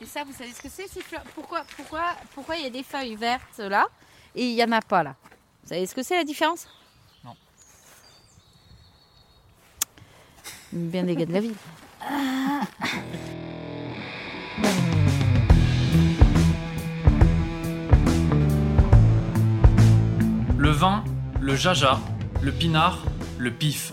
Et ça, vous savez ce que c'est ces fleurs Pourquoi, pourquoi, pourquoi il y a des feuilles vertes là et il n'y en a pas là? Vous savez ce que c'est la différence? Non. Bien des gars de la ville. Le vin, le jaja, le pinard, le pif.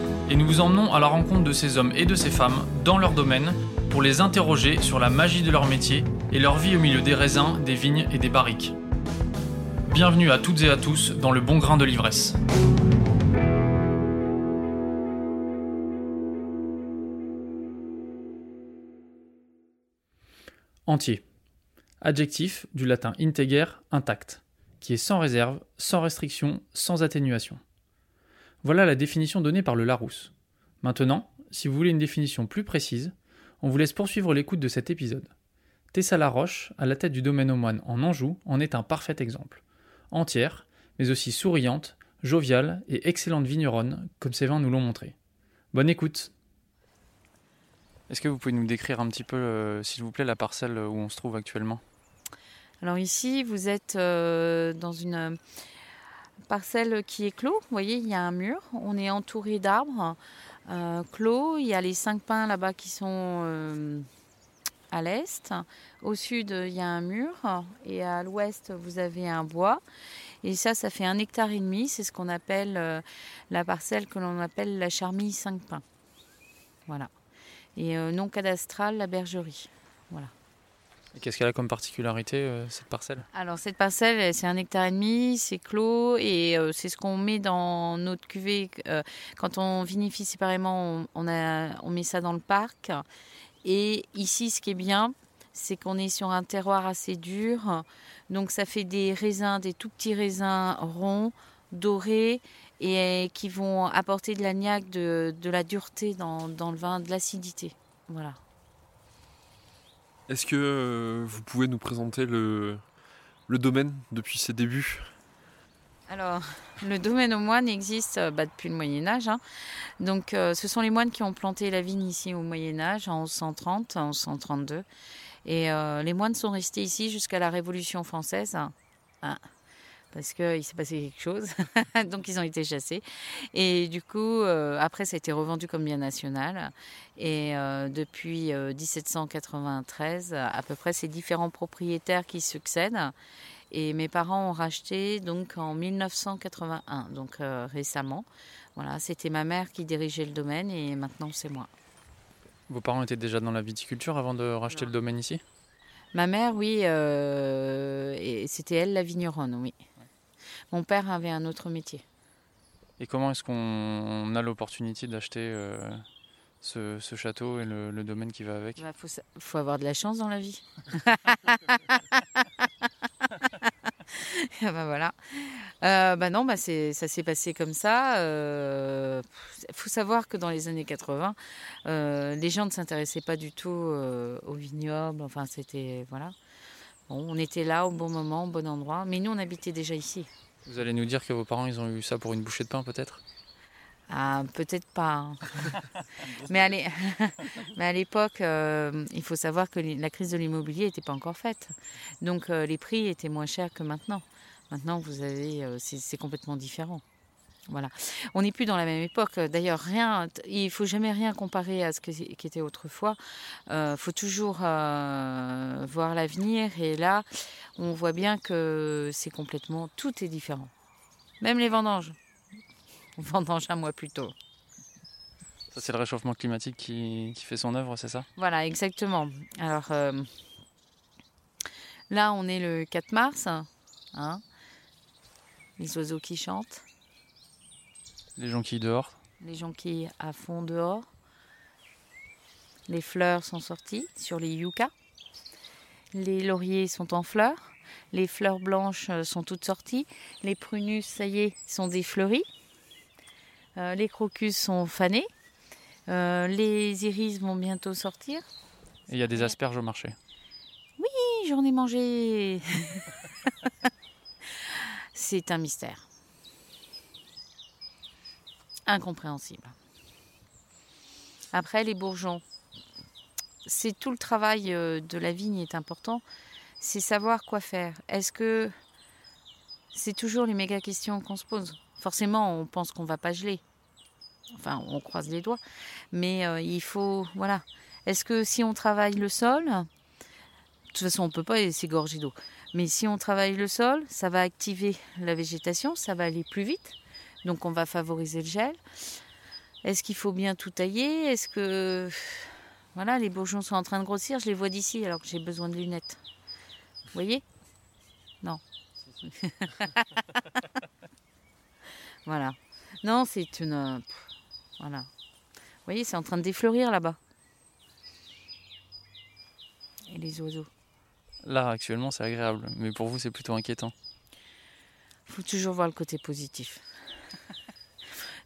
et nous vous emmenons à la rencontre de ces hommes et de ces femmes dans leur domaine pour les interroger sur la magie de leur métier et leur vie au milieu des raisins, des vignes et des barriques. Bienvenue à toutes et à tous dans le bon grain de l'ivresse. Entier. Adjectif du latin integer, intact, qui est sans réserve, sans restriction, sans atténuation. Voilà la définition donnée par le Larousse. Maintenant, si vous voulez une définition plus précise, on vous laisse poursuivre l'écoute de cet épisode. Tessa Laroche, à la tête du domaine aux moines en Anjou, en est un parfait exemple. Entière, mais aussi souriante, joviale et excellente vigneronne, comme ses vins nous l'ont montré. Bonne écoute Est-ce que vous pouvez nous décrire un petit peu, euh, s'il vous plaît, la parcelle où on se trouve actuellement? Alors ici, vous êtes euh, dans une parcelle qui est clos. Vous voyez, il y a un mur. On est entouré d'arbres euh, clos. Il y a les cinq pins là-bas qui sont euh, à l'est. Au sud, il y a un mur. Et à l'ouest, vous avez un bois. Et ça, ça fait un hectare et demi. C'est ce qu'on appelle euh, la parcelle que l'on appelle la charmille cinq pins. Voilà. Et non cadastrale, la bergerie. Et qu'est-ce qu'elle a comme particularité, euh, cette parcelle? Alors cette parcelle, c'est un hectare et demi, c'est clos et euh, c'est ce qu'on met dans notre cuvée. euh, quand on vinifie séparément, on met ça dans le parc. Et ici, ce qui est bien, c'est qu'on est sur un terroir assez dur. Donc ça fait des raisins, des tout petits raisins ronds, dorés et qui vont apporter de l'agnac, de, de la dureté dans, dans le vin, de l'acidité. Voilà. Est-ce que euh, vous pouvez nous présenter le, le domaine depuis ses débuts? Alors, le domaine aux moines existe euh, bah, depuis le Moyen Âge. hein. Donc, euh, ce sont les moines qui ont planté la vigne ici au Moyen Âge, en 1130, en 1132. Et les moines sont restés ici jusqu'à la Révolution française. hein, parce qu'il s'est passé quelque chose. Donc, ils ont été chassés. Et du coup, euh, après, ça a été revendu comme bien national. Et euh, depuis euh, 1793, à peu près, c'est différents propriétaires qui succèdent. Et mes parents ont racheté donc en 1981, donc euh, récemment. Voilà, c'était ma mère qui dirigeait le domaine et maintenant c'est moi. Vos parents étaient déjà dans la viticulture avant de racheter Non. le domaine ici? Ma mère, oui, euh, et c'était elle la vigneronne, oui. Mon père avait un autre métier. Et comment est-ce qu'on a l'opportunité d'acheter euh, ce, ce château et le, le domaine qui va avec? Il faut, sa- faut avoir de la chance dans la vie. Ah bah voilà. Euh, bah non, bah c'est, ça s'est passé comme ça. Il faut savoir que dans les années 80, euh, les gens ne s'intéressaient pas du tout euh, au vignoble. Enfin, c'était voilà. Bon, on était là au bon moment, au bon endroit. Mais nous, on habitait déjà ici. Vous allez nous dire que vos parents ils ont eu ça pour une bouchée de pain peut-être? Ah, peut-être pas. hein. mais à l'époque, euh, il faut savoir que la crise de l'immobilier n'était pas encore faite. Donc euh, les prix étaient moins chers que maintenant. Maintenant, vous avez, euh, c'est complètement différent. Voilà. On n'est plus dans la même époque. D'ailleurs, rien, il faut jamais rien comparer à ce que- qui était autrefois. Il faut toujours euh, voir l'avenir. Et là, on voit bien que c'est complètement, tout est différent. Même les vendanges. On vendange un mois plus tôt. Ça c'est le réchauffement climatique qui, qui fait son œuvre, c'est ça? Voilà, exactement. Alors euh, là, on est le 4 mars. hein. les oiseaux qui chantent, Les qui dehors les jonquilles à fond dehors. Les fleurs sont sorties sur les yuccas. Les lauriers sont en fleurs. Les fleurs blanches euh, sont toutes sorties. Les prunus, ça y est, sont défleuris. Euh, les crocus sont fanés. Euh, les iris vont bientôt sortir. Et il y a des asperges au marché. Oui, j'en ai mangé. C'est un mystère. Incompréhensible. Après, les bourgeons. C'est tout le travail euh, de la vigne est important. C'est savoir quoi faire. Est-ce que c'est toujours les méga questions qu'on se pose? Forcément, on pense qu'on va pas geler. Enfin, on croise les doigts. Mais euh, il faut, voilà. Est-ce que si on travaille le sol, de toute façon, on peut pas s'égorger d'eau. Mais si on travaille le sol, ça va activer la végétation, ça va aller plus vite. Donc, on va favoriser le gel. Est-ce qu'il faut bien tout tailler? Est-ce que voilà, les bourgeons sont en train de grossir Je les vois d'ici alors que j'ai besoin de lunettes. Vous voyez? Non. voilà. Non, c'est une. euh, Voilà. Vous voyez, c'est en train de défleurir là-bas. Et les oiseaux. Là, actuellement, c'est agréable, mais pour vous, c'est plutôt inquiétant. faut toujours voir le côté positif.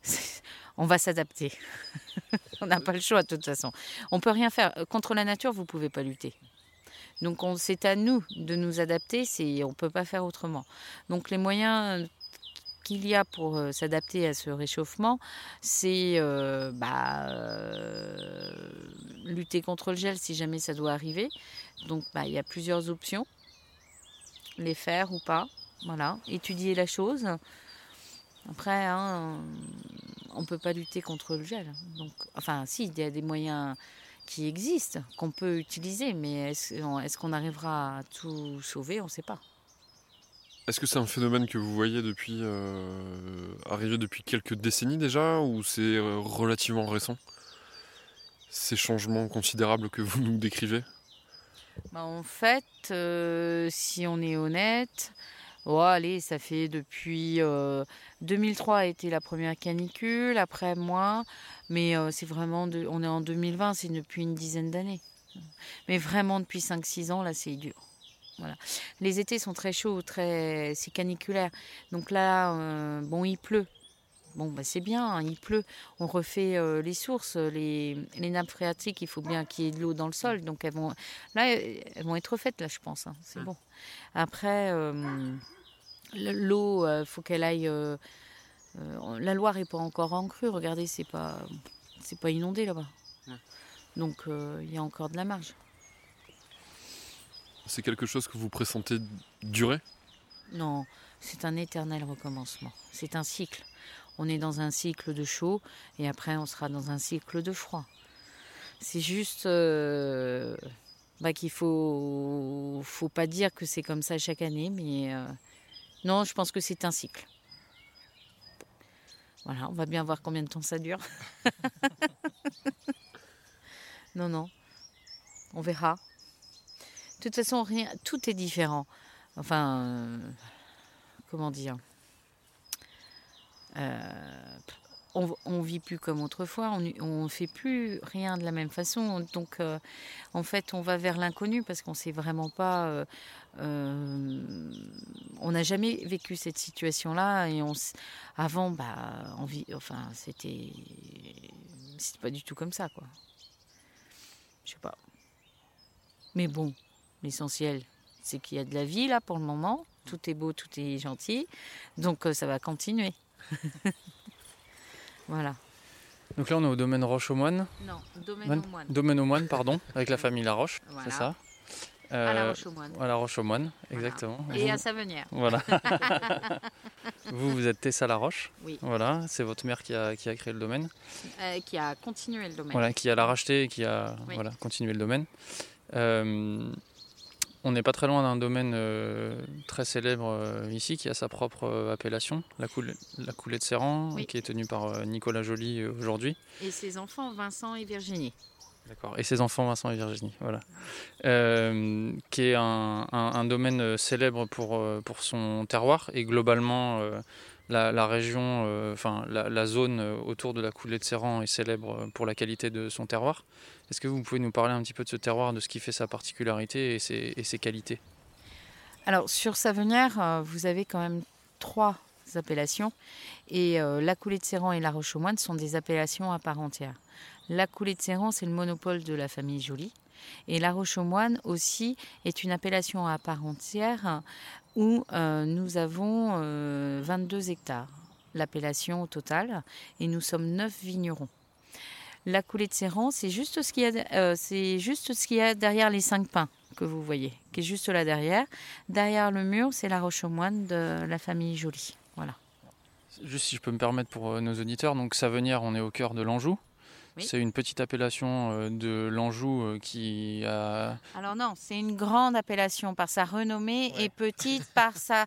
On va s'adapter. on n'a pas le choix de toute façon. On peut rien faire. Contre la nature, vous pouvez pas lutter. Donc on- c'est à nous de nous adapter. On peut pas faire autrement. Donc les moyens qu'il y a pour euh, s'adapter à ce réchauffement, c'est euh, bah, euh, lutter contre le gel si jamais ça doit arriver. Donc bah, il y a plusieurs options. Les faire ou pas. Voilà, étudier la chose. Après, hein, on ne peut pas lutter contre le gel. Donc, enfin, si, il y a des moyens qui existent, qu'on peut utiliser, mais est-ce qu'on arrivera à tout sauver? On ne sait pas. Est-ce que c'est un phénomène que vous voyez depuis euh, arrivé depuis quelques décennies déjà ou c'est euh, relativement récent? Ces changements considérables que vous nous décrivez? Bah, en fait, euh, si on est honnête, oh, allez, ça fait depuis euh, 2003 a été la première canicule, après moins, mais euh, c'est vraiment, de, on est en 2020, c'est depuis une dizaine d'années. Mais vraiment depuis 5-6 ans, là, c'est dur. Voilà. Les étés sont très chauds, très, c'est caniculaire. Donc là, euh, bon, il pleut. Bon, bah, c'est bien, hein, il pleut. On refait euh, les sources, les, les nappes phréatiques, il faut bien qu'il y ait de l'eau dans le sol. Donc elles vont, là, elles vont être refaites, là, je pense. hein, c'est bon. Après, euh, le- l'eau, il faut qu'elle aille. euh, euh, la Loire est pas encore en crue. Regardez, c'est pas, c'est pas inondé là-bas. Donc euh, il y a encore de la marge. C'est quelque chose que vous pressentez durer? Non, c'est un éternel recommencement. C'est un cycle. On est dans un cycle de chaud et après on sera dans un cycle de froid. C'est juste euh, bah, qu'il faut, faut pas dire que c'est comme ça chaque année, mais euh, non, je pense que c'est un cycle. Voilà, on va bien voir combien de temps ça dure. non, non, on verra. De toute façon, rien, tout est différent. Enfin, euh, comment dire? On, on vit plus comme autrefois, on on fait plus rien de la même façon. Donc, euh, en fait, on va vers l'inconnu parce qu'on sait vraiment pas. euh, euh, on n'a jamais vécu cette situation-là et Avant, bah, on vit. Enfin, c'était. C'était pas du tout comme ça, quoi. Je sais pas. Mais bon, l'essentiel, c'est qu'il y a de la vie là pour le moment. Tout est beau, tout est gentil. Donc euh, ça va continuer. voilà. Donc là, on est au domaine Roche aux Moines. Non, domaine Moine- aux moines. Domaine aux Moines, pardon, avec la famille Laroche, Voilà. c'est ça À la Euh, roche aux moines. à la Roche aux Moines, Voilà. exactement. Et Vous- à Savenière. Voilà. vous, vous êtes Tessa Laroche. Oui. Voilà, c'est votre mère qui a, qui a créé le domaine. Euh, qui a continué le domaine. Voilà, qui a la racheté et qui a Oui. voilà, continué le domaine. Euh, on n'est pas très loin d'un domaine euh, très célèbre euh, ici qui a sa propre euh, appellation, la, coulée, la coulée de Oui. qui est tenue par Nicolas Joly aujourd'hui. Et ses enfants, Vincent et Virginie. D'accord. Et ses enfants Vincent et Virginie, voilà. Qui est un, un- un domaine célèbre pour, pour son terroir et globalement la, région, euh, enfin la, zone euh, autour de la coulée de Serran est célèbre euh, pour la qualité de son terroir. Est-ce que vous pouvez nous parler un petit peu de ce terroir, de ce qui fait sa particularité et ses, et ses qualités? Alors sur Savenière, vous avez quand même trois appellations. Et la coulée de Séran et la Roche aux Moines sont des appellations à part entière. La coulée de Séran, c'est le monopole de la famille Joly. Et la Roche aux Moines aussi est une appellation à part entière où nous avons 22 hectares, l'appellation au total, et nous sommes 9 vignerons. La coulée de Séran, c'est juste ce qu'il y a, c'est juste ce qu'il y a derrière les cinq pins que vous voyez, qui est juste là derrière. Derrière le mur, c'est la roche aux moines de la famille Joly. Voilà. Juste si je peux me permettre pour euh, nos auditeurs, donc Savenière, on est au cœur de l'Anjou. C'est une petite appellation euh, de l'Anjou euh, qui a. Alors non, c'est une grande appellation par sa renommée et petite par sa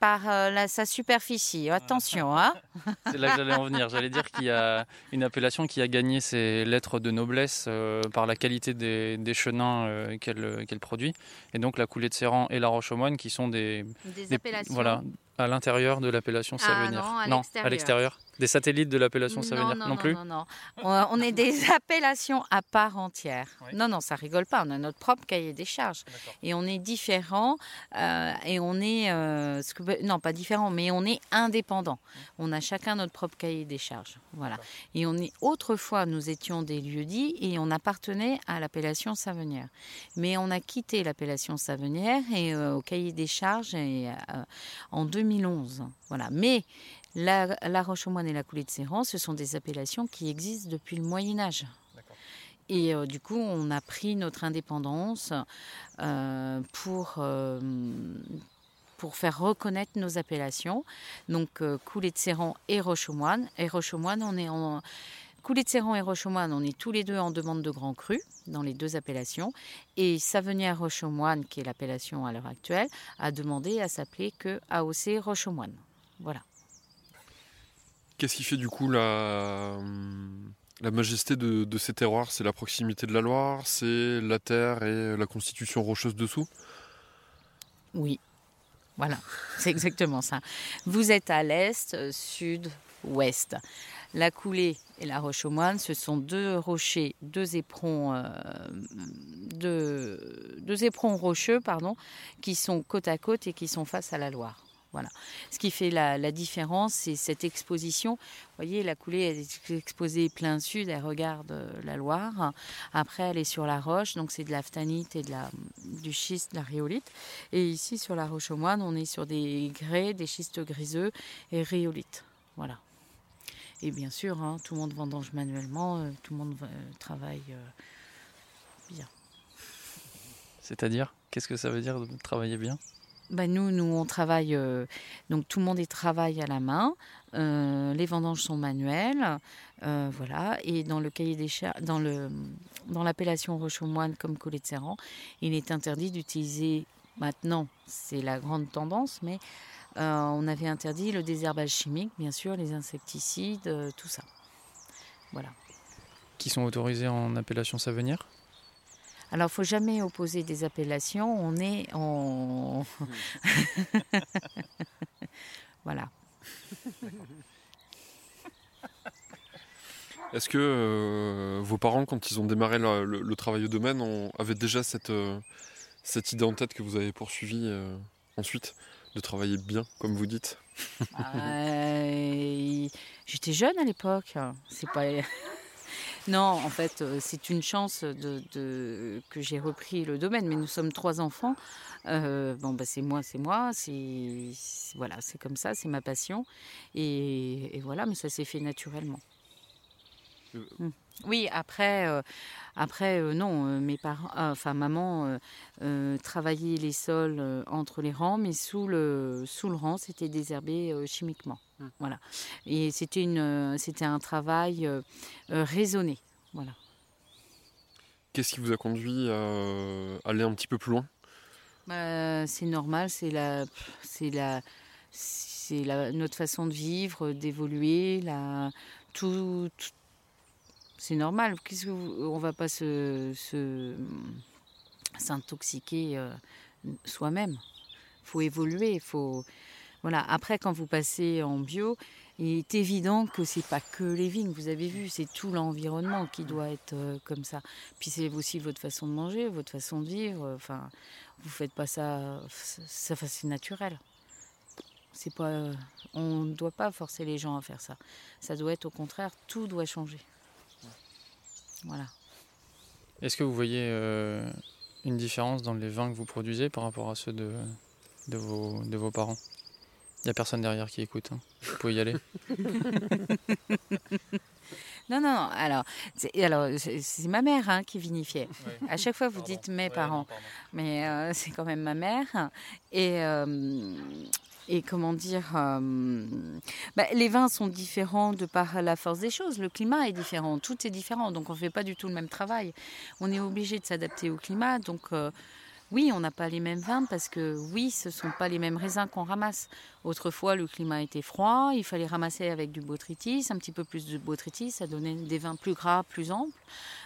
par sa superficie. Attention, hein. C'est là que j'allais en venir. J'allais dire qu'il y a une appellation qui a gagné ses lettres de noblesse par la qualité des, des chenins qu'elle qu'elle produit. Et donc la coulée de Serran et la Roche aux Moines qui sont des, des appellations. voilà, à l'intérieur de l'appellation Savenir ah non, à l'extérieur. Des satellites de l'appellation Savenir non, non, plus Non, non, On est des appellations à part entière. Non, non, ça rigole pas. On a notre propre cahier des charges. Et on est différent. Euh, et on est. Euh, non, pas différent, mais on est indépendant. On a chacun notre propre cahier des charges. Voilà. Et on est. Autrefois, nous étions des lieux-dits et on appartenait à l'appellation Savenière. Mais on a quitté l'appellation Savenière et euh, au cahier des charges et, en 2011. Voilà. Mais la, roche aux moines et la coulée de Séran, ce sont des appellations qui existent depuis le Moyen Âge. Et euh, du coup, on a pris notre indépendance euh, pour, euh, pour faire reconnaître nos appellations. Donc, coulée de Séran et roche aux moines. Et roche aux moines, on est en. Coulée de Séran et moines, on est tous les deux en demande de grand cru dans les deux appellations. Et Savenière roche aux moines, qui est l'appellation à l'heure actuelle, a demandé à s'appeler que AOC roche aux moines. Voilà. Qu'est-ce qui fait du coup la, la majesté de, ces terroirs? C'est la proximité de la Loire, c'est la terre et la constitution rocheuse dessous? Oui, voilà, c'est exactement ça. Vous êtes à l'est, sud, ouest. La coulée et la roche aux moines, ce sont deux rochers, deux éperons, euh, deux éperons rocheux, pardon, qui sont côte à côte et qui sont face à la Loire. Voilà. Ce qui fait la, différence, c'est cette exposition. Vous voyez, la coulée elle est exposée plein sud, elle regarde euh, la Loire. Après, elle est sur la roche, donc c'est de la phtanite et de la, du schiste, de la rhyolite. Et ici, sur la roche aux moines, on est sur des grès, des schistes griseux et rhyolite. Voilà. Et bien sûr, hein, tout le monde vendange manuellement, euh, tout le monde euh, travaille bien. C'est-à-dire Qu'est-ce que ça veut dire de travailler bien? Bah, nous, nous, on travaille, euh, donc tout le monde est travaille à la main. Euh, les vendanges sont manuelles, euh, voilà. Et dans le cahier des charges, dans le, dans l'appellation roche aux moines comme collet de serrant, il est interdit d'utiliser. Maintenant, c'est la grande tendance, mais on avait interdit le désherbage chimique, bien sûr, les insecticides, tout ça. Voilà. Qui sont autorisés en appellation Savenir alors, il faut jamais opposer des appellations. On est en. voilà. Est-ce que euh, vos parents, quand ils ont démarré le, travail au domaine, avaient déjà cette, euh, cette idée en tête que vous avez poursuivi euh, ensuite? De travailler bien, comme vous dites J'étais jeune à l'époque. C'est pas. Non, en fait, euh, c'est une chance de, que j'ai repris le domaine, mais nous sommes trois enfants. Euh, bon, bah, c'est moi, c'est moi, c'est voilà, c'est comme ça, c'est ma passion, et, voilà, mais ça s'est fait naturellement. Euh, hum. Oui, après, après non, mes parents, enfin maman travaillait les sols entre les rangs, mais sous le sous le rang, c'était désherbé chimiquement. Hum. Voilà, et c'était une, c'était un travail raisonné. Voilà. Qu'est-ce qui vous a conduit à aller un petit peu plus loin? Bah, C'est normal, c'est la, c'est la, c'est la, notre façon de vivre, d'évoluer, la, tout, c'est normal. Qu'est-ce va pas se, s'intoxiquer euh, soi-même. Faut évoluer, faut Voilà. Après, quand vous passez en bio, il est évident que c'est pas que les vignes. Vous avez vu, c'est tout l'environnement qui doit être euh, comme ça. Puis c'est aussi votre façon de manger, votre façon de vivre. Enfin, vous faites pas ça, ça c'est naturel. C'est pas, on ne doit pas forcer les gens à faire ça. Ça doit être au contraire, tout doit changer. Voilà. Est-ce que vous voyez euh, une différence dans les vins que vous produisez par rapport à ceux de, de, vos, de vos parents? Il n'y a personne derrière qui écoute. Hein. Vous pouvez y aller. Non, non, alors c'est, alors, c'est ma mère hein, qui vinifiait. À chaque fois, vous dites mes parents. Mais euh, c'est quand même ma mère. Et, euh, et comment dire, euh, bah, les vins sont différents de par la force des choses. Le climat est différent, tout est différent, donc on ne fait pas du tout le même travail. On est obligé de s'adapter au climat, donc euh, oui, on n'a pas les mêmes vins parce que oui, ce ne sont pas les mêmes raisins qu'on ramasse. Autrefois, le climat était froid, il fallait ramasser avec du botrytis, un petit peu plus de botrytis, ça donnait des vins plus gras, plus amples.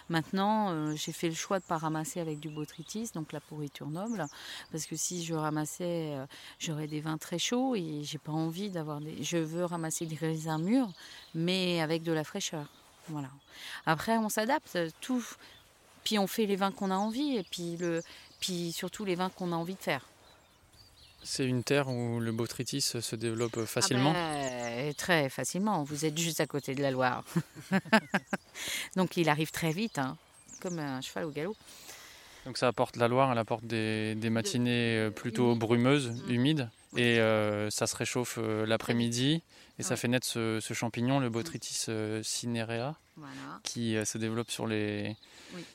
Maintenant, euh, j'ai fait le choix de ne pas ramasser avec du botrytis, donc la pourriture noble, parce que si je ramassais, euh, j'aurais des vins très chauds et j'ai pas envie d'avoir des. Je veux ramasser des raisins mûrs, mais avec de la fraîcheur. Voilà. Après, on s'adapte, tout. Puis on fait les vins qu'on a envie, et puis le, puis surtout les vins qu'on a envie de faire. C'est une terre où le botrytis se développe facilement? ah ben, Très facilement. Vous êtes juste à côté de la Loire. Donc il arrive très vite, hein, comme un cheval au galop. Donc ça apporte la Loire, elle apporte des, matinées euh, plutôt brumeuses, mm. humides, et euh, ça se réchauffe euh, l'après-midi, et ça fait naître ce, champignon, le Botrytis cinerea, qui se développe sur les,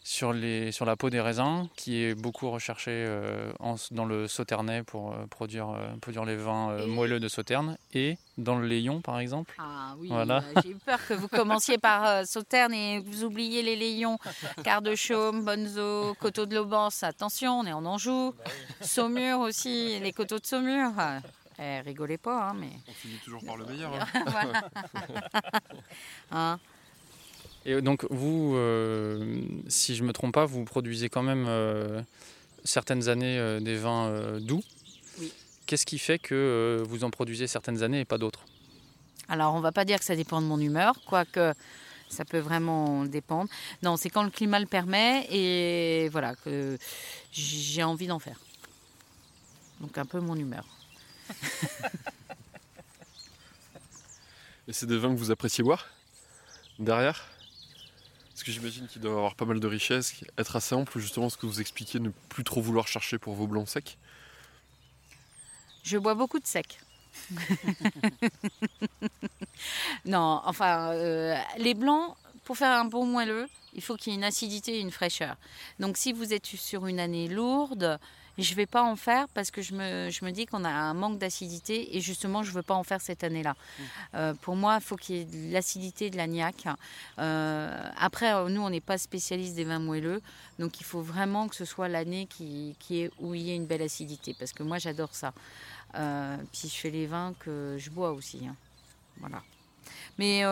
sur, les, sur la peau des raisins, qui est beaucoup recherché euh, dans le Sauternais pour euh, produire, euh, produire les vins moelleux de Sauterne, et dans le Léon par exemple. Ah oui, voilà. j'ai eu peur que vous commenciez par Sauterne et vous oubliez les Léons, Quart de Chaume, Bonzo, Coteau de l'Aubance, attention, on est en Anjou, Saumur aussi, les coteaux de Saumur. Eh, rigolez pas, hein, mais... On finit toujours par le meilleur. Hein. hein et donc vous, euh, si je ne me trompe pas, vous produisez quand même euh, certaines années euh, des vins doux. Oui. Qu'est-ce qui fait que vous en produisez certaines années et pas d'autres? Alors on ne va pas dire que ça dépend de mon humeur, quoique ça peut vraiment dépendre. Non, c'est quand le climat le permet et voilà que j'ai envie d'en faire. Donc un peu mon humeur. Et c'est des vins que vous appréciez boire derrière? Parce que j'imagine qu'il doit avoir pas mal de richesses, être assez ample, justement ce que vous expliquez, ne plus trop vouloir chercher pour vos blancs secs. Je bois beaucoup de secs. non, enfin, euh, les blancs, pour faire un bon moelleux, il faut qu'il y ait une acidité et une fraîcheur. Donc si vous êtes sur une année lourde, je ne vais pas en faire parce que je me, je me dis qu'on a un manque d'acidité et justement, je ne veux pas en faire cette année-là. Mmh. Euh, pour moi, il faut qu'il y ait de l'acidité, de l'agnac. Euh, après, nous, on n'est pas spécialiste des vins moelleux, donc il faut vraiment que ce soit l'année qui, qui est, où il y ait une belle acidité parce que moi, j'adore ça. Euh, puis je fais les vins que je bois aussi. Hein. Voilà. Mais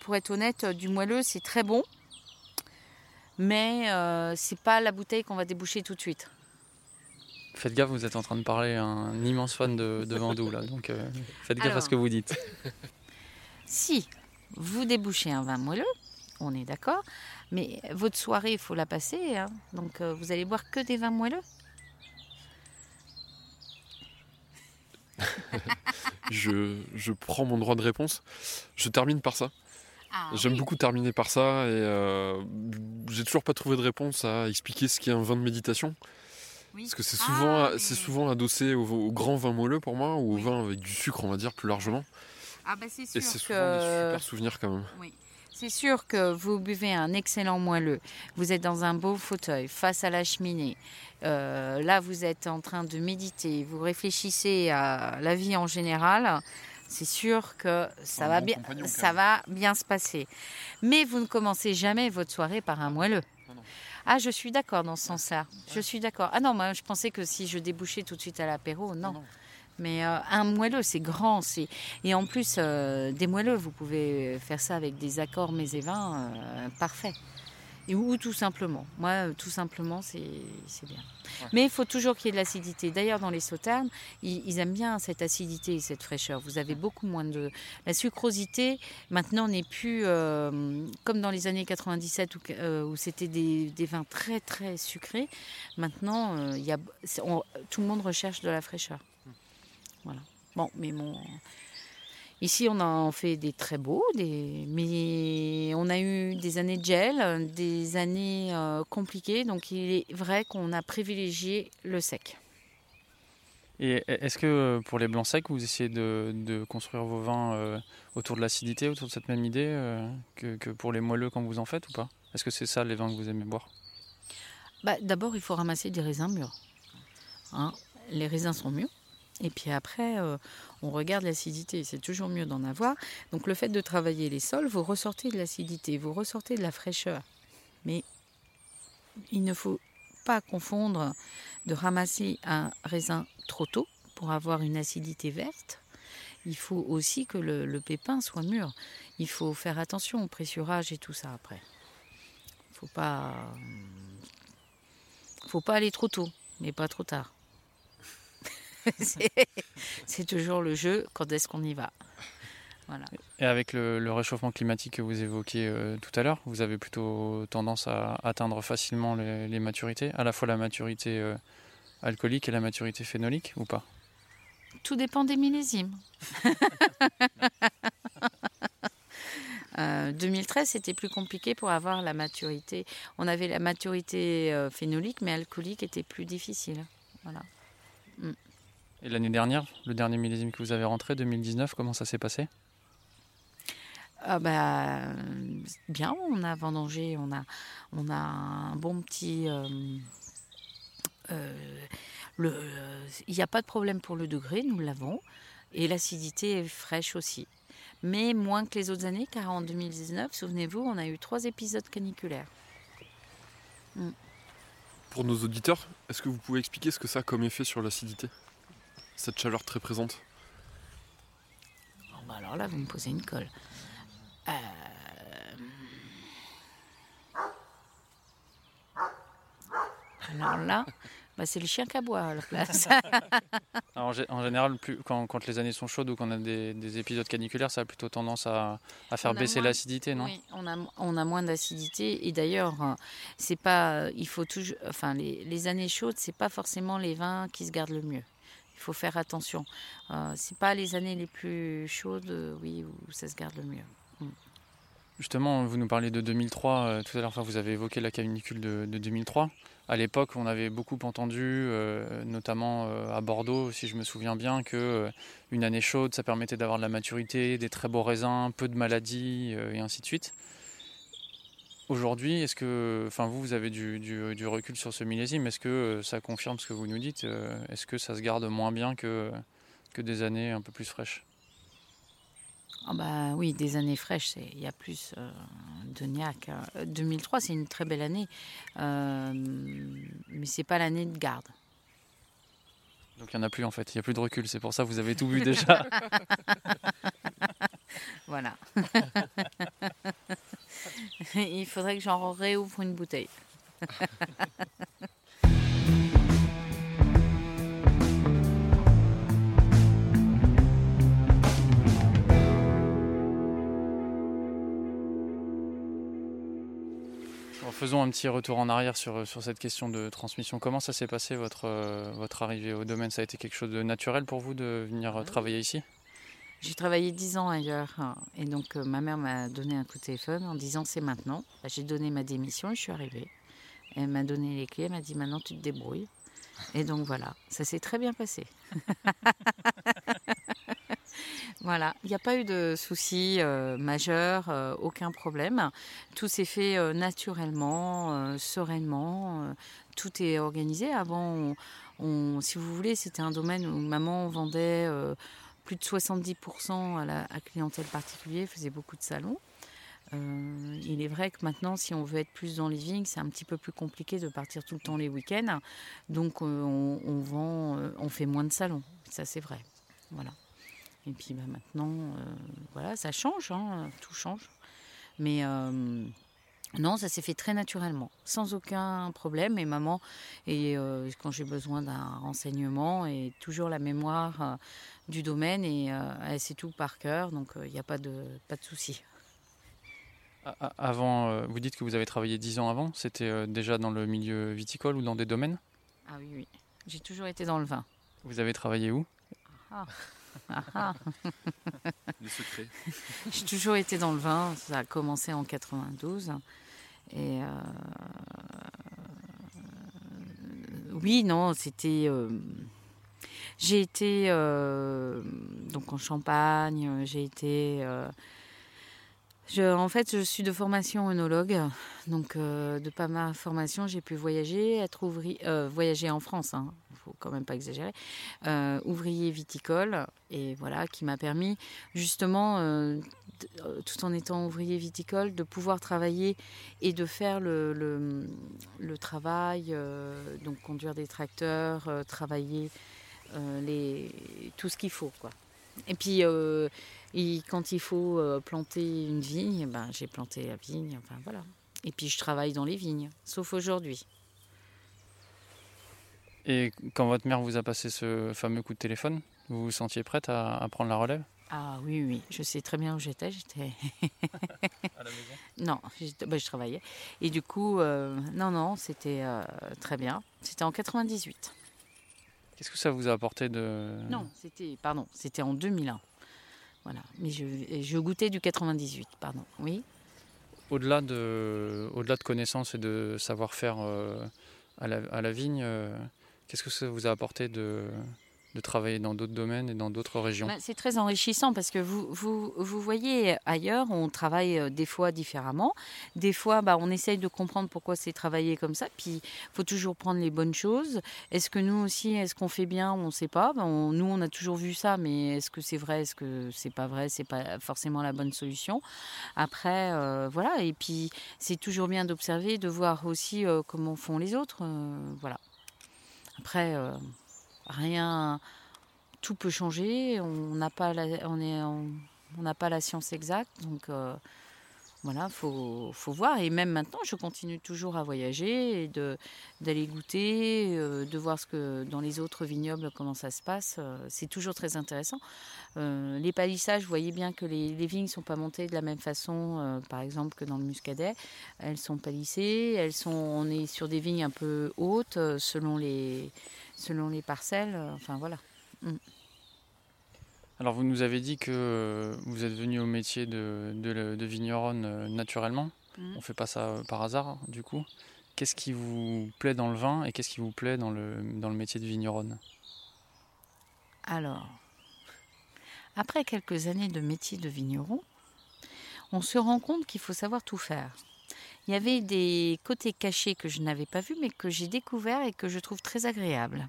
pour être honnête, du moelleux, c'est très bon. Mais c'est pas la bouteille qu'on va déboucher tout de suite. Faites gaffe, vous êtes en train de parler à un immense fan de, de Vendoux, là, donc euh, faites gaffe à ce que vous dites. Si vous débouchez un vin moelleux, on est d'accord, mais votre soirée, il faut la passer, hein. donc euh, vous allez boire que des vins moelleux je, je, prends mon droit de réponse. Je termine par ça. Ah J'aime beaucoup terminer par ça et euh, j'ai toujours pas trouvé de réponse à expliquer ce qu'est un vin de méditation. Parce que c'est souvent, ah, c'est souvent adossé au, grand vin moelleux pour moi, ou au vin avec du sucre, on va dire, plus largement. Ah bah c'est sûr Et c'est souvent des super souvenirs quand même. Oui. C'est sûr que vous buvez un excellent moelleux, vous êtes dans un beau fauteuil face à la cheminée, euh, là vous êtes en train de méditer, vous réfléchissez à la vie en général, c'est sûr que ça, va, bien, ça va bien se passer. Mais vous ne commencez jamais votre soirée par un moelleux. Ah, je suis d'accord dans ce sens-là. Je suis d'accord. Ah non, moi, je pensais que si je débouchais tout de suite à l'apéro, non. Mais euh, un moelleux, c'est grand. C'est... Et en plus, euh, des moelleux, vous pouvez faire ça avec des accords mets et vins euh, parfaits. Et, ou tout simplement. Moi, euh, tout simplement, c'est bien. Mais il faut toujours qu'il y ait de l'acidité. D'ailleurs, dans les sauternes, ils, aiment bien cette acidité et cette fraîcheur. Vous avez beaucoup moins de... La sucrosité, maintenant, n'est plus euh, comme dans les années 97 où, euh, où c'était des, des, vins très, très sucrés. Maintenant, il y a, tout le monde recherche de la fraîcheur. Voilà. Bon, mais mon... Ici, on en fait des très beaux, des... mais on a eu des années de gel, des années euh, compliquées, donc il est vrai qu'on a privilégié le sec. Et est-ce que euh, pour les blancs secs, vous essayez de, construire vos vins euh, autour de l'acidité, autour de cette même idée que, pour les moelleux quand vous en faites ou pas? Est-ce que c'est ça les vins que vous aimez boire? Bah, D'abord, il faut ramasser des raisins mûrs. Hein. les raisins sont mûrs. Et puis après, euh, on regarde l'acidité. C'est toujours mieux d'en avoir. Donc le fait de travailler les sols, vous ressortez de l'acidité, vous ressortez de la fraîcheur. Mais il ne faut pas confondre de ramasser un raisin trop tôt pour avoir une acidité verte. Il faut aussi que le, pépin soit mûr. Il faut faire attention au pressurage et tout ça après. Faut pas, faut pas aller trop tôt, mais pas trop tard. c'est toujours le jeu, quand est-ce qu'on y va? Voilà. Et avec le, réchauffement climatique que vous évoquiez euh, tout à l'heure, vous avez plutôt tendance à atteindre facilement les, maturités, à la fois la maturité euh, alcoolique et la maturité phénolique ou pas? Tout dépend des millésimes. 2013, euh, c'était plus compliqué pour avoir la maturité. On avait la maturité phénolique, mais alcoolique était plus difficile. Voilà. Mm. Et l'année dernière, le dernier millésime que vous avez rentré, 2019, comment ça s'est passé? Ah bah, bien, on a vendangé, on a, on a un bon petit. Euh, euh, il n'y a pas de problème pour le degré, nous l'avons, et l'acidité est fraîche aussi. Mais moins que les autres années, car en 2019, souvenez-vous, on a eu trois épisodes caniculaires. Mm. Pour nos auditeurs, est-ce que vous pouvez expliquer ce que ça a comme effet sur l'acidité? Cette chaleur très présente bah Alors là, vous me posez une colle. Euh, alors là, bah c'est le chien qui aboie à la place. en, général, plus, quand, les années sont chaudes ou qu'on a des, épisodes caniculaires, ça a plutôt tendance à, faire baisser l'acidité, non? Oui, on a, on a moins d'acidité. Et d'ailleurs, euh, c'est pas, il faut toujours, enfin, les, les années chaudes, c'est pas forcément les vins qui se gardent le mieux il faut faire attention. Euh, c'est pas les années les plus chaudes, euh, oui, où ça se garde le mieux. Mm. Justement, vous nous parlez de 2003 euh, tout à l'heure. Enfin, vous avez évoqué la canicule de, 2003. À l'époque, on avait beaucoup entendu, euh, notamment à Bordeaux, si je me souviens bien, que une année chaude, ça permettait d'avoir de la maturité, des très beaux raisins, peu de maladies et ainsi de suite. Aujourd'hui, est-ce que, enfin vous, vous avez du, recul sur ce millésime? Est-ce que euh, ça confirme ce que vous nous dites euh, Est-ce que ça se garde moins bien que, que des années un peu plus fraîches? Ah bah oui, des années fraîches, il y a plus euh, de niaque. 2003, c'est une très belle année, euh, mais c'est pas l'année de garde. Donc il n'y en a plus en fait, il n'y a plus de recul, c'est pour ça que vous avez tout vu déjà. voilà. Il faudrait que j'en réouvre une bouteille. faisons un petit retour en arrière sur, sur cette question de transmission. Comment ça s'est passé votre, euh, votre arrivée au domaine? Ça a été quelque chose de naturel pour vous de venir euh, travailler ici? J'ai travaillé dix ans ailleurs hein. et donc euh, ma mère m'a donné un coup de téléphone en disant c'est maintenant. Bah, j'ai donné ma démission et je suis arrivée. Elle m'a donné les clés, elle m'a dit maintenant tu te débrouilles. Et donc voilà, ça s'est très bien passé. voilà, il n'y a pas eu de soucis euh, majeurs, euh, aucun problème. Tout s'est fait naturellement, sereinement. tout est organisé. Avant, si vous voulez, c'était un domaine où maman vendait plus de 70% à la clientèle particulière, faisait beaucoup de salons. Euh, il est vrai que maintenant, si on veut être plus dans les vignes, c'est un petit peu plus compliqué de partir tout le temps les week-ends. Donc, euh, on, vend, euh, on fait moins de salons. Ça, c'est vrai. Voilà. Et puis bah, maintenant, voilà, ça change, hein, tout change. Mais Non, ça s'est fait très naturellement, sans aucun problème. Et maman, et euh, quand j'ai besoin d'un renseignement, est toujours la mémoire euh, du domaine et euh, elle sait tout par cœur, donc il n'y a pas de, pas de souci. Avant, vous dites que vous avez travaillé dix ans avant, c'était déjà dans le milieu viticole ou dans des domaines? Ah oui, oui. J'ai toujours été dans le vin. Vous avez travaillé où? Ah. Ah, ah. Le secret. J'ai toujours été dans le vin. Ça a commencé en 92. Et euh, oui, non, c'était. Euh, j'ai été euh, donc en Champagne. J'ai été en fait, je suis de formation œnologue, donc euh, de pas ma formation, j'ai pu voyager, être ouvrier, euh, voyager en France, hein, faut quand même pas exagérer, euh, ouvrier viticole, et voilà, qui m'a permis justement, tout en étant ouvrier viticole, de pouvoir travailler et de faire le, travail, donc conduire des tracteurs, travailler tout ce qu'il faut, quoi. Et puis quand il faut euh, planter une vigne, ben, j'ai planté la vigne. Enfin, voilà. Et puis je travaille dans les vignes, sauf aujourd'hui. Et quand votre mère vous a passé ce fameux coup de téléphone, vous vous sentiez prête à, prendre la relève? Ah oui, oui, je sais très bien où j'étais. J'étais à la maison? Non, bah, je travaillais. Et du coup, euh, non, non, c'était euh, très bien. C'était en 98. Qu'est-ce que ça vous a apporté de... Non, c'était, pardon, c'était en 2001. Voilà. Mais je, je goûtais du 98, pardon. Oui. Au-delà de, au-delà de connaissances et de savoir-faire euh, à, la, à, la, vigne, euh, qu'est-ce que ça vous a apporté de, travailler dans d'autres domaines et dans d'autres régions bah, C'est très enrichissant parce que vous, vous, voyez ailleurs, on travaille euh, des fois différemment. Des fois, bah, on essaye de comprendre pourquoi c'est travaillé comme ça. Puis, il faut toujours prendre les bonnes choses. Est-ce que nous aussi, est-ce qu'on fait bien? On ne sait pas. Bah, nous, on a toujours vu ça, mais est-ce que c'est vrai? Est-ce que c'est pas vrai? C'est pas forcément la bonne solution. Après, euh, voilà. Et puis, c'est toujours bien d'observer, de voir aussi euh, comment font les autres. voilà. Après rien, tout peut changer. On n'a pas la, on on n'a pas la science exacte, euh, voilà, faut, faut voir. Et même maintenant, je continue toujours à voyager et d'aller goûter, euh, de voir ce que dans les autres vignobles comment ça se passe. Euh, c'est toujours très intéressant. les palissages, vous voyez bien que les, les vignes sont pas montées de la même façon, par exemple que dans le muscadet. Elles sont palissées, elles sont, on est sur des vignes un peu hautes selon les parcelles. Euh, enfin voilà. Mm. Alors vous nous avez dit que euh, vous êtes venu au métier de, de, vigneronne euh, naturellement. Mm. On ne fait pas ça par hasard du coup. Qu'est-ce qui vous plaît dans le vin et qu'est-ce qui vous plaît dans le, dans le métier de vigneronne? Alors, après quelques années de métier de vigneron, on se rend compte qu'il faut savoir tout faire il y avait des côtés cachés que je n'avais pas vus, mais que j'ai découverts et que je trouve très agréables.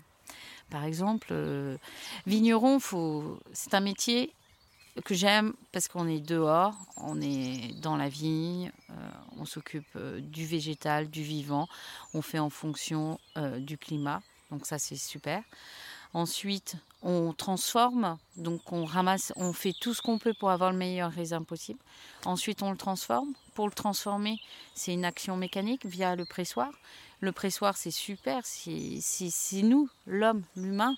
Par exemple, euh, vigneron, c'est un métier que j'aime parce qu'on est dehors, on est dans la vigne, euh, on s'occupe euh, du végétal, du vivant, on fait en fonction du climat, donc ça c'est super. Ensuite, on transforme, donc on ramasse, on fait tout ce qu'on peut pour avoir le meilleur raisin possible. Ensuite, on le transforme. Pour le transformer, c'est une action mécanique via le pressoir. Le pressoir, c'est super, c'est nous, l'homme, l'humain,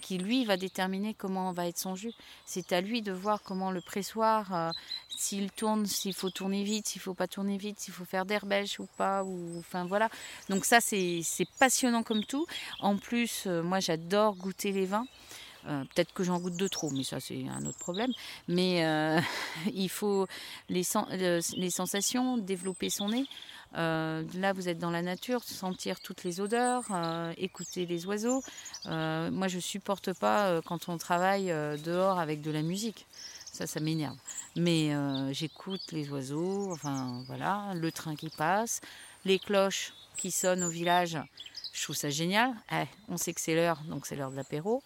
qui lui va déterminer comment va être son jus. C'est à lui de voir comment le pressoir, euh, s'il tourne, s'il faut tourner vite, s'il faut pas tourner vite, s'il faut faire d'herbèche ou pas, ou enfin voilà. Donc ça c'est passionnant comme tout. En plus, euh, moi j'adore goûter les vins. Euh, peut-être que j'en goûte de trop, mais ça c'est un autre problème. Mais il faut les, les sensations, développer son nez. Euh, là, vous êtes dans la nature, sentir toutes les odeurs, euh, écouter les oiseaux. Euh, moi, je supporte pas quand on travaille dehors avec de la musique. Ça, ça m'énerve. Mais j'écoute les oiseaux, enfin voilà, le train qui passe, les cloches qui sonnent au village. Je trouve ça génial. Eh, on sait que c'est l'heure, donc c'est l'heure de l'apéro.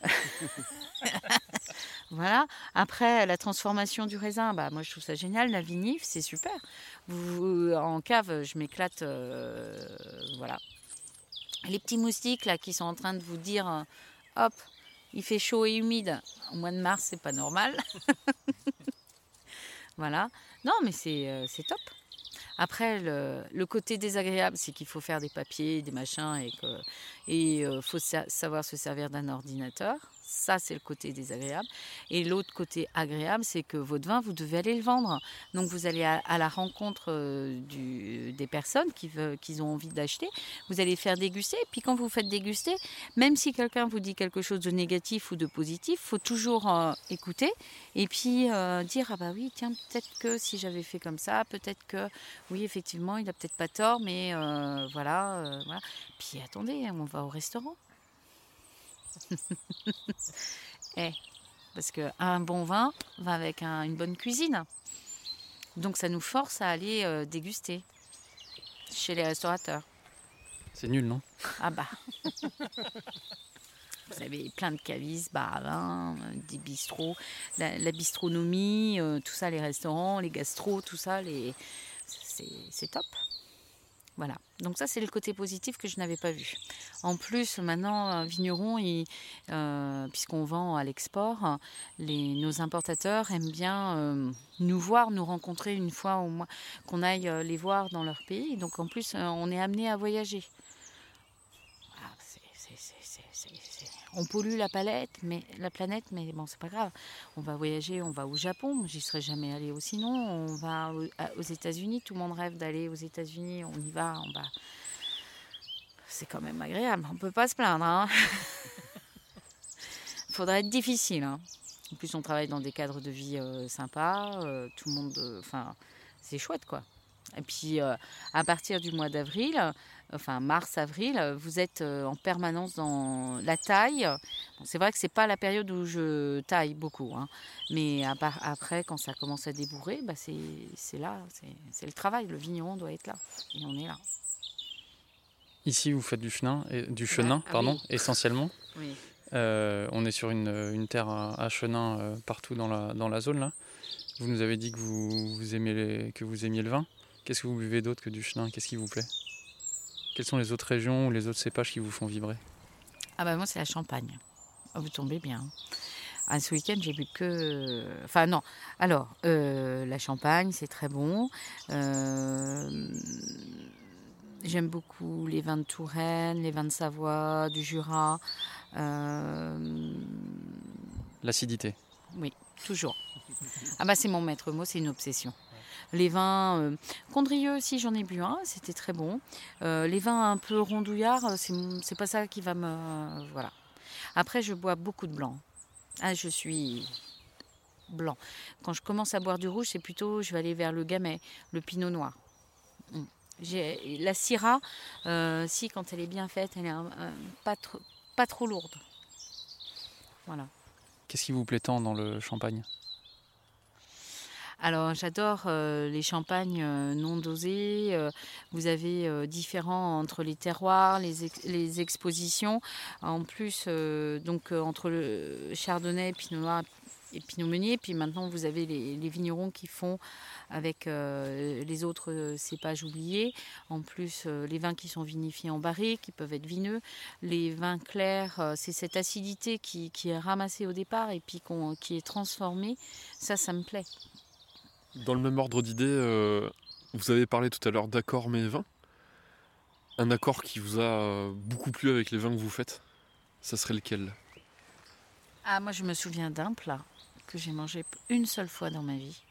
voilà. Après, la transformation du raisin, bah, moi je trouve ça génial. La vinif, c'est super. En cave, je m'éclate. Euh, voilà. Les petits moustiques là qui sont en train de vous dire euh, hop, il fait chaud et humide. Au mois de mars, c'est pas normal. voilà. Non, mais c'est euh, top. Après, le, côté désagréable, c'est qu'il faut faire des papiers, des machins, et et euh, faut sa- savoir se servir d'un ordinateur. Ça, c'est le côté désagréable. Et l'autre côté agréable, c'est que votre vin, vous devez aller le vendre. Donc, vous allez à, la rencontre euh, du, des personnes qui, qui ont envie d'acheter. Vous allez faire déguster. Et puis, quand vous faites déguster, même si quelqu'un vous dit quelque chose de négatif ou de positif, faut toujours euh, écouter et puis euh, dire ah bah oui tiens peut-être que si j'avais fait comme ça, peut-être que oui effectivement il a peut-être pas tort, mais euh, voilà, euh, voilà. Puis attendez, on va au restaurant. Eh, parce que un bon vin va avec un- une bonne cuisine. Donc ça nous force à aller euh, déguster chez les restaurateurs. C'est nul, non? Ah bah. Vous avez plein de cavistes, bars à vin, euh, des bistrots, la, la bistronomie, euh, tout ça, les restaurants, les gastros, tout ça, les... c'est top. Voilà. Donc ça, c'est le côté positif que je n'avais pas vu. En plus, maintenant, euh, vignerons, ils, euh, puisqu'on vend à l'export, nos importateurs aiment bien euh, nous voir, nous rencontrer une fois au mois, qu'on aille les voir dans leur pays. Donc en plus, on est amené à voyager. Voilà, c'est- c'est- c'est- c'est- c'est- c'est- On pollue la palette, mais la planète, mais bon, c'est pas grave. On va voyager, on va au Japon, j'y serais jamais allé aussi non. On va aux États-Unis, tout le monde rêve d'aller aux États-Unis, on y va, on va. C'est quand même agréable, on peut pas se plaindre. Hein. Faudrait être difficile. hein. En plus, on travaille dans des cadres de vie euh, sympas, euh, tout le monde, euh, enfin, c'est chouette quoi. Et puis, à partir du mois d'avril, enfin mars-avril, vous êtes euh, en permanence dans la taille. Bon, c'est vrai que c'est pas la période où je taille beaucoup, hein. mais à part- après, quand ça commence à débourrer, bah, c'est là, c'est- le travail. Le vigneron doit être là, et on est là. Ici, vous faites du chenin, et, du chenin ah pardon, oui. essentiellement. Oui. Euh, on est sur une, une terre à, à chenin euh, partout dans la, dans la zone là. Vous nous avez dit que vous, vous aimez les- que vous aimiez le vin. Qu'est-ce que vous buvez d'autre que du chenin? Qu'est-ce qui vous plaît? Quelles sont les autres régions ou les autres cépages qui vous font vibrer Ah bah moi c'est la Champagne. Ah, vous tombez bien. Ah, ce week-end j'ai bu que... Enfin non. Alors, euh, la Champagne c'est très bon. Euh, J'aime beaucoup les vins de Touraine, les vins de Savoie, du Jura. Euh, L'acidité. oui, toujours. Ah bah c'est mon maître mot, c'est une obsession. Les vins euh, Condrieux aussi, j'en ai bu un, c'était très bon. Euh, les vins un peu rondouillards, euh, c'est pas ça qui va me voilà. Après, je bois beaucoup de blanc. Ah, je suis blanc. Quand je commence à boire du rouge, c'est plutôt je vais aller vers le gamay, le pinot noir. Mm. La syrah, si quand elle est bien faite, elle est pas trop lourde. Voilà. Qu'est-ce qui vous plaît tant dans le champagne? Alors j'adore euh, les champagnes euh, non dosés. euh, vous avez différents entre les terroirs, les, ex- les expositions. En plus, donc entre le chardonnay, pinot noir et pinot meunier. Puis maintenant, vous avez les, vignerons qui font avec les autres cépages oubliés. En plus, les vins qui sont vinifiés en barrique, qui peuvent être vineux. Les vins clairs, c'est cette acidité qui, est ramassée au départ et puis qui est transformée. Ça, ça me plaît. Dans le même ordre d'idée, euh, vous avez parlé tout à l'heure d'accord mais vin. Un accord qui vous a euh, beaucoup plu avec les vins que vous faites, ça serait lequel? Ah, moi, je me souviens d'un plat que j'ai mangé une seule fois dans ma vie.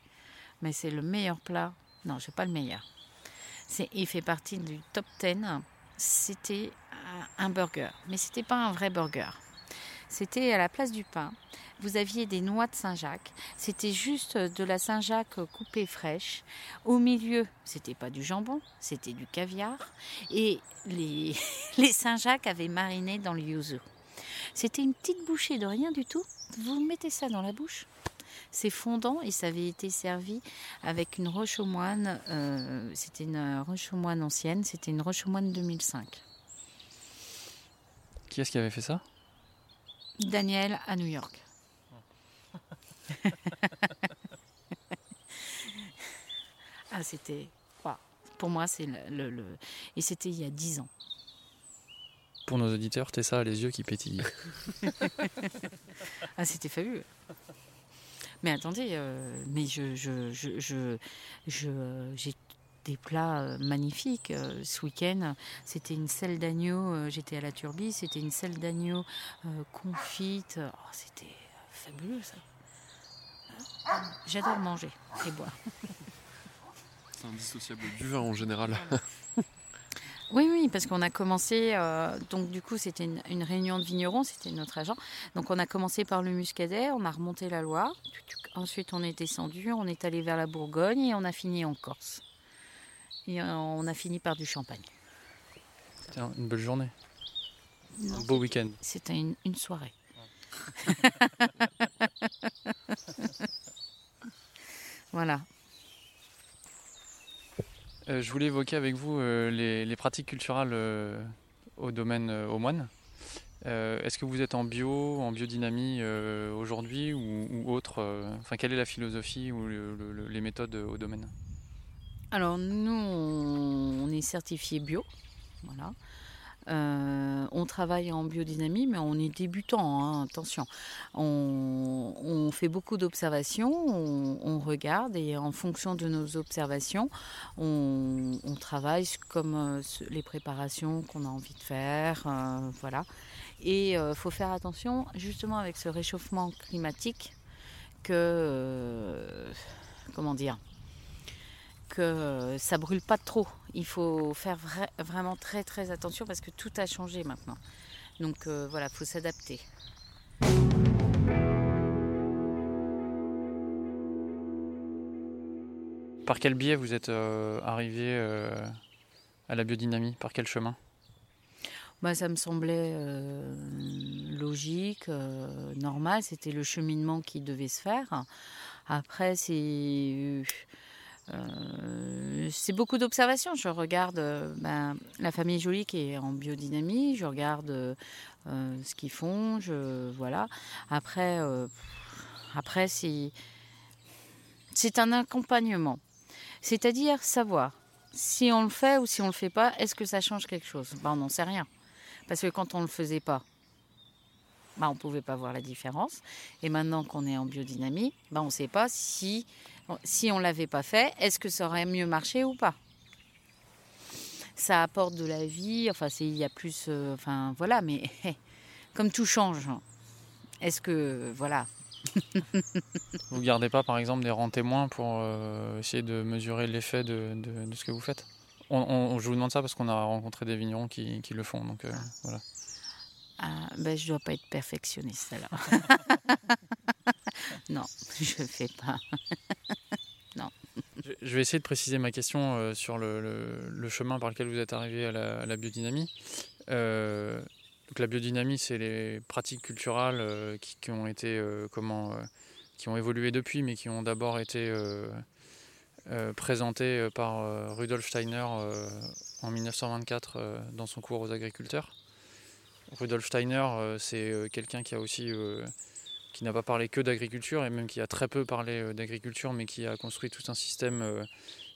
Mais c'est le meilleur plat. Non, c'est pas le meilleur. Il fait partie du top 10. C'était un- un burger. Mais c'était pas un vrai burger. C'était à la place du pain. Vous aviez des noix de Saint-Jacques. C'était juste de la Saint-Jacques coupée fraîche. Au milieu, c'était pas du jambon, c'était du caviar. Et les, Saint-Jacques avaient mariné dans le yuzu. C'était une petite bouchée de rien du tout. Vous mettez ça dans la bouche. C'est fondant et ça avait été servi avec une roche aux moines. euh, c'était une roche aux moines ancienne. C'était une roche aux moines 2005. Qui est-ce qui avait fait ça? Daniel à New York. ah, c'était. Pour moi, c'est le, le- le- Et c'était il y a 10 ans. Pour nos auditeurs, Tessa a les yeux qui pétillent. Ah, c'était fabuleux. Mais attendez, euh, mais je, je, je, je, je- j'ai des plats magnifiques. ce week-end, c'était une selle d'agneau, j'étais à la Turbie, c'était une selle d'agneau confite. Oh, c'était fabuleux ça. J'adore manger et boire. C'est indissociable du vin en général. Oui, oui, parce qu'on a commencé, euh, donc du coup c'était une, réunion de vignerons, c'était notre agent. Donc on a commencé par le Muscadet, on a remonté la Loire, ensuite on est descendu, on est allé vers la Bourgogne et on a fini en Corse. Et euh, on a fini par du champagne. C'était une belle journée. un beau week-end. C'était une, une soirée. voilà. Euh, je voulais évoquer avec vous euh, les, pratiques culturelles euh, au domaine au moine. Est-ce que vous êtes en bio, en biodynamie aujourd'hui ou, autre Enfin, quelle est la philosophie ou les méthodes au domaine? Alors nous, on est certifié bio, voilà. Euh, on travaille en biodynamie, mais on est débutant, hein, attention. On, fait beaucoup d'observations, on, regarde et en fonction de nos observations, on, travaille comme euh, les préparations qu'on a envie de faire. Euh, voilà. Et il faut faire attention justement avec ce réchauffement climatique que, comment dire, que ça brûle pas trop. Il faut faire vraiment très très attention parce que tout a changé maintenant. Donc euh, voilà, il faut s'adapter. Par quel biais vous êtes euh, arrivé euh, à la biodynamie? Par quel chemin? Bah, ça me semblait logique, normal. C'était le cheminement qui devait se faire. Après, c'est euh, c'est beaucoup d'observations. Je regarde euh, ben, la famille Jolie qui est en biodynamie, je regarde euh, ce qu'ils font, je voilà. Après, après c'est un accompagnement, c'est-à-dire savoir si on le fait ou si on le fait pas, est-ce que ça change quelque chose? Ben, on n'en sait rien, parce que quand on le faisait pas, ben, on pouvait pas voir la différence. Et maintenant qu'on est en biodynamie, ben, on ne sait pas si si on l'avait pas fait, est-ce que ça aurait mieux marché ou pas? Ça apporte de la vie, enfin il y a plus, euh, enfin voilà, mais comme tout change, est-ce que voilà. vous gardez pas par exemple des rangs témoins pour euh, essayer de mesurer l'effet de, ce que vous faites? On, Je vous demande ça parce qu'on a rencontré des vignerons qui, le font, donc euh, voilà. Ah, ben, je dois pas être perfectionniste alors. non, je ne fais pas. non. Je vais essayer de préciser ma question euh, sur le, chemin par lequel vous êtes arrivé à la, biodynamie. Euh, donc la biodynamie, c'est les pratiques culturelles euh, qui, ont été comment, qui ont évolué depuis, mais qui ont d'abord été présentées par Rudolf Steiner en 1924 dans son cours aux agriculteurs. Rudolf Steiner, c'est quelqu'un qui a aussi qui n'a pas parlé que d'agriculture et même qui a très peu parlé euh, d'agriculture, mais qui a construit tout un système, euh,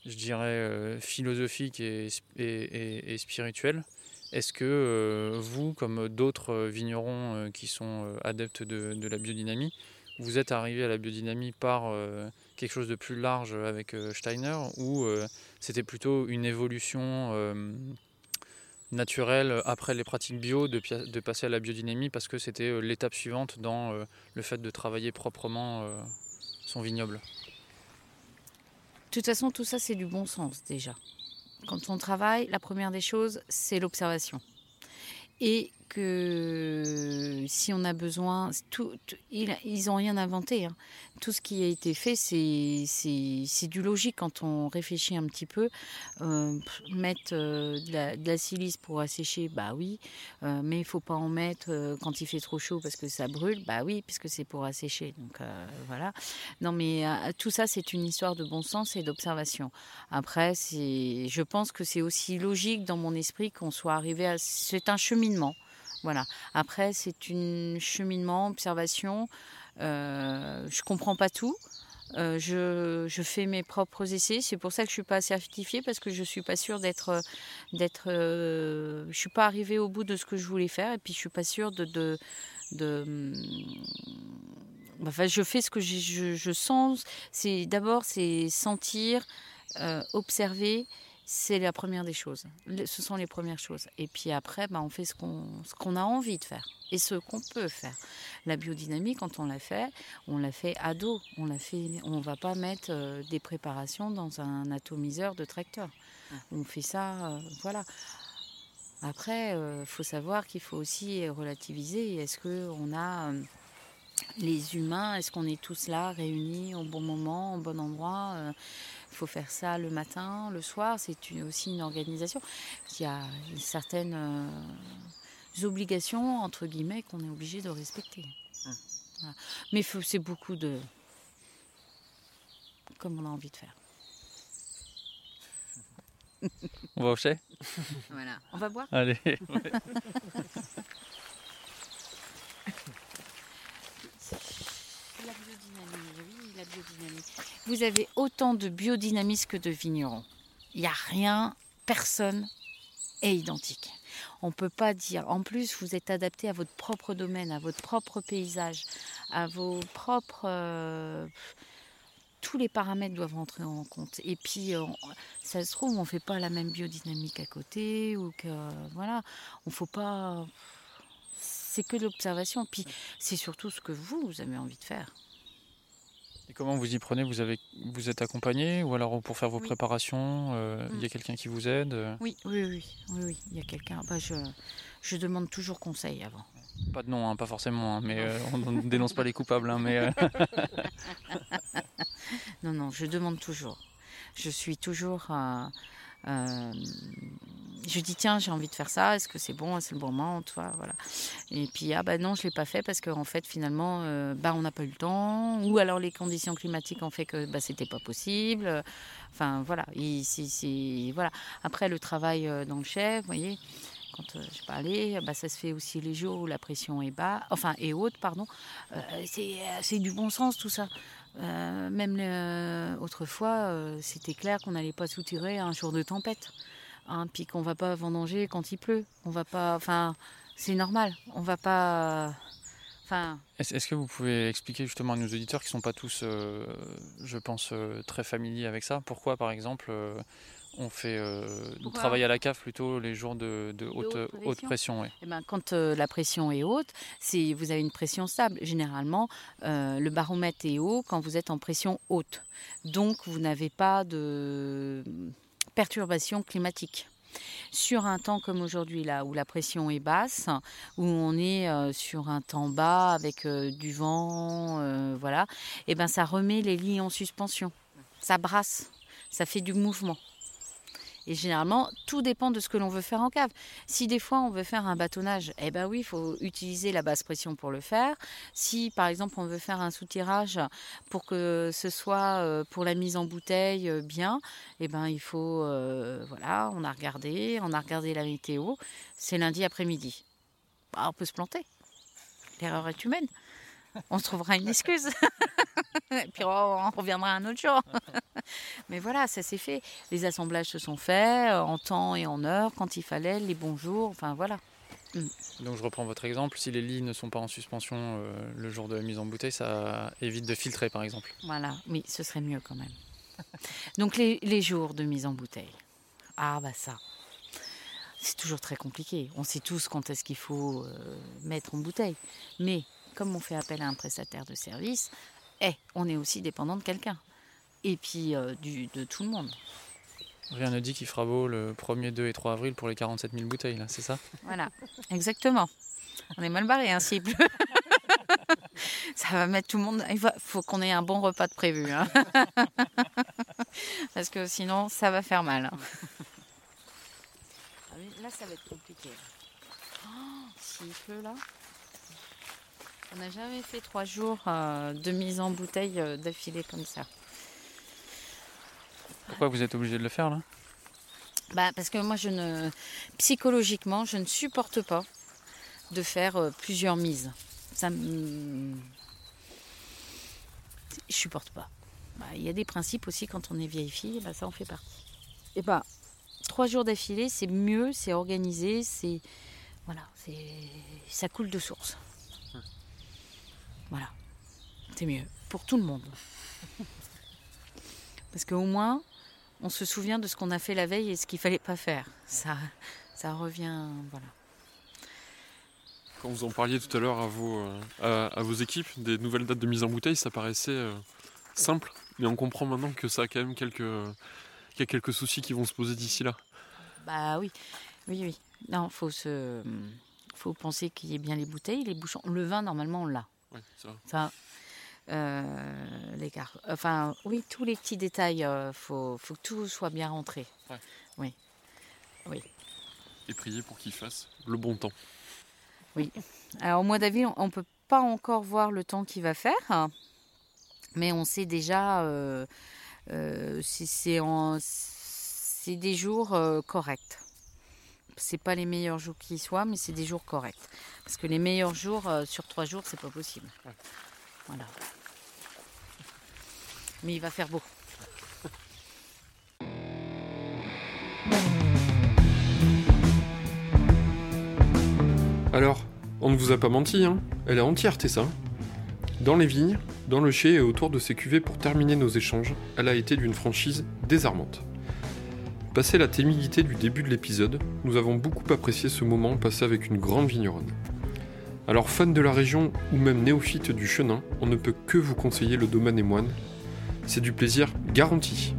je dirais, euh, philosophique et, et, spirituel. Est-ce que vous, comme d'autres vignerons qui sont adeptes de, la biodynamie, vous êtes arrivé à la biodynamie par quelque chose de plus large avec Steiner ou c'était plutôt une évolution naturel euh, après les pratiques bio de, passer à la biodynamie parce que c'était euh, l'étape suivante dans euh, le fait de travailler proprement son vignoble. De toute façon, tout ça, c'est du bon sens déjà. Quand on travaille, la première des choses, c'est l'observation. Et si on a besoin, ils n'ont rien inventé. Hein. Tout ce qui a été fait, c'est du logique quand on réfléchit un petit peu. Euh, mettre euh, de, la, silice pour assécher, bah oui, euh, mais il faut pas en mettre quand il fait trop chaud parce que ça brûle, bah oui, puisque c'est pour assécher. Donc voilà. Non, mais tout ça, c'est une histoire de bon sens et d'observation. Après, je pense que c'est aussi logique dans mon esprit qu'on soit arrivé à. C'est un cheminement. Voilà. Après, c'est un cheminement, observation. Euh, je comprends pas tout. Euh, je, fais mes propres essais. C'est pour ça que je suis pas certifiée parce que je suis pas sûre d'être, d'être. Euh, je suis pas arrivée au bout de ce que je voulais faire et puis je suis pas sûre de, de Enfin, je fais ce que je, je sens. D'abord c'est sentir, euh, observer, c'est la première des choses. Ce sont les premières choses. Et puis après, bah, on fait ce qu'on ce qu'on a envie de faire et ce qu'on peut faire. La biodynamie, quand on l'a fait, on l'a fait à dos. On l'a fait. On va pas mettre euh, des préparations dans un atomiseur de tracteur. On fait ça, euh, voilà. Après, il faut savoir qu'il faut aussi relativiser. Est-ce que on a euh, les humains, est-ce qu'on est tous là, réunis au bon moment, au bon endroit Euh, Il faut faire ça le matin, le soir. C'est aussi une organisation. Il y a certaines euh, obligations, entre guillemets, qu'on est obligé de respecter. Voilà. Mais faut- c'est beaucoup de... comme on a envie de faire. On va au chai? Voilà. On va boire? Allez biodynamie, oui, la Vous avez autant de biodynamistes que de vignerons. Il n'y a rien, personne est identique. On ne peut pas dire. En plus, vous êtes adapté à votre propre domaine, à votre propre paysage, à vos propres. euh, tous les paramètres doivent rentrer en compte. Et puis, euh, ça se trouve, on ne fait pas la même biodynamique à côté, ou que. Voilà. On ne faut pas. C'est que de l'observation. Puis, c'est surtout ce que vous avez envie de faire. Et comment vous y prenez? Vous, avez, vous êtes accompagné? Ou alors pour faire vos Oui. préparations, euh, il y a Mm. quelqu'un qui vous aide euh, Oui, oui, oui, oui, oui. Il y a quelqu'un. Bah, je, je demande toujours conseil avant. Pas de nom, hein, pas forcément, hein, mais euh, on ne dénonce pas les coupables. hein, mais, euh, Non, non, je demande toujours. Je suis toujours. Je dis tiens, j'ai envie de faire ça. Est-ce que c'est bon C'est le bon moment, voilà. Et puis ah bah non, je l'ai pas fait parce qu'en fait finalement, euh, bah on n'a pas eu le temps, ou alors les conditions climatiques ont fait que bah c'était pas possible. Enfin voilà, c'est- voilà. Après le travail euh, dans le chef, vous voyez. Quand euh, je parlais, bah, ça se fait aussi les jours où la pression est bas, enfin est haute, pardon. C'est du bon sens tout ça. Même autrefois, c'était clair qu'on n'allait pas soutirer un jour de tempête, hein, puis qu'on va pas vendanger quand il pleut. On va pas, enfin, c'est normal. On va pas, enfin, Est-ce que vous pouvez expliquer justement à nos auditeurs qui ne sont pas tous, euh, je pense, euh, très familiers avec ça Pourquoi, par exemple, euh, on fait du Pourquoi travail à la cave plutôt les jours de, de haute, haute haute pression ouais. eh ben, quand la pression est haute, c'est vous avez une pression stable. Généralement, le baromètre est haut quand vous êtes en pression haute. Donc, vous n'avez pas de perturbation climatique. Sur un temps comme aujourd'hui, là où la pression est basse, où on est euh, sur un temps bas avec euh, du vent, euh, voilà, et ben ça remet les lits en suspension. Ça brasse, ça fait du mouvement. Et généralement, tout dépend de ce que l'on veut faire en cave. Si des fois on veut faire un bâtonnage, eh ben oui, il faut utiliser la basse pression pour le faire. Si par exemple on veut faire un soutirage pour que ce soit euh, pour la mise en bouteille euh, bien, eh ben il faut, euh, voilà, on a regardé, on a regardé la météo. C'est lundi après-midi. Bah, on peut se planter. L'erreur est humaine. On se trouvera une excuse. Et puis on reviendra un autre jour. Mais voilà, ça s'est fait. Les assemblages se sont faits euh, en temps et en heure, quand il fallait, les bons jours, enfin voilà. Donc je reprends votre exemple, si les lits ne sont pas en suspension euh, le jour de la mise en bouteille, ça évite de filtrer par exemple. Voilà, oui, ce serait mieux quand même. Donc les, les jours de mise en bouteille. Ah bah ça. C'est toujours très compliqué. On sait tous quand est-ce qu'il faut euh, mettre en bouteille. Mais comme on fait appel à un prestataire de service, eh, on est aussi dépendant de quelqu'un. Et puis euh, du, de tout le monde. Rien ne dit qu'il fera beau le 1er, 2 et 3 avril pour les 47 000 bouteilles, là, c'est ça? Voilà, exactement. On est mal barré hein, s'il pleut. Ça va mettre tout le monde. Il faut qu'on ait un bon repas de prévu. hein. Parce que sinon, ça va faire mal. hein. Ah Là, ça va être compliqué. Oh, S'il pleut là. On n'a jamais fait trois jours euh, de mise en bouteille euh, d'affilée comme ça. Pourquoi vous êtes obligé de le faire là? Bah, parce que moi, je ne, psychologiquement, je ne supporte pas de faire euh, plusieurs mises. Ça me... Je supporte pas. Bah, Il y a des principes aussi quand on est vieille fille, bah, ça en fait partie. Et bah, trois jours d'affilée, c'est mieux, c'est organisé, c'est. Voilà, c'est. Ça coule de source. Voilà. C'est mieux. Pour tout le monde. Parce qu'au moins, on se souvient de ce qu'on a fait la veille et ce qu'il fallait pas faire. Ça, ça revient, voilà. Quand vous en parliez tout à l'heure à vos, euh, à, à vos équipes, des nouvelles dates de mise en bouteille, ça paraissait euh, simple, mais on comprend maintenant que ça a quand même quelques, qu'il y a quelques soucis qui vont se poser d'ici là. Bah oui, oui, oui. Non, faut se, faut penser qu'il y ait bien les bouteilles, les bouchons. Le vin, normalement, on l'a. Ouais, ça. Ça, euh, les gar- Enfin, oui, tous les petits détails, euh, faut, faut que tout soit bien rentré. Et prier pour qu'il fasse le bon temps. Alors au mois d'avril, on ne peut pas encore voir le temps qu'il va faire, mais on sait déjà euh, euh, si c'est en- c'est des jours corrects. C'est pas les meilleurs jours qui soient, mais c'est des jours corrects. Parce que les meilleurs jours euh, sur trois jours, c'est pas possible. Voilà. Mais il va faire beau. Alors, on ne vous a pas menti, hein Elle est entière, Tessa. Dans les vignes, dans le chai et autour de ces cuvées pour terminer nos échanges, elle a été d'une franchise désarmante. Passé la timidité du début de l'épisode, nous avons beaucoup apprécié ce moment passé avec une grande vigneronne. Alors fan de la région ou même néophyte du chenin, on ne peut que vous conseiller le domaine et moine. C'est du plaisir garanti.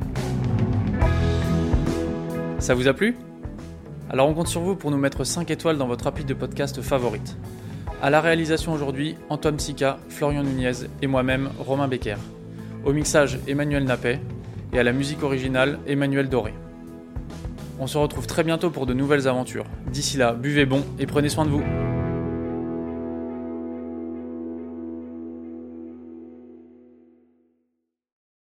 Ça vous a plu? Alors on compte sur vous pour nous mettre 5 étoiles dans votre appli de podcast favorite. À la réalisation aujourd'hui, Antoine Sica, Florian Nunez et moi-même, Romain Becker. Au mixage, Emmanuel Nappet. Et à la musique originale, Emmanuel Doré. On se retrouve très bientôt pour de nouvelles aventures. D'ici là, buvez bon et prenez soin de vous.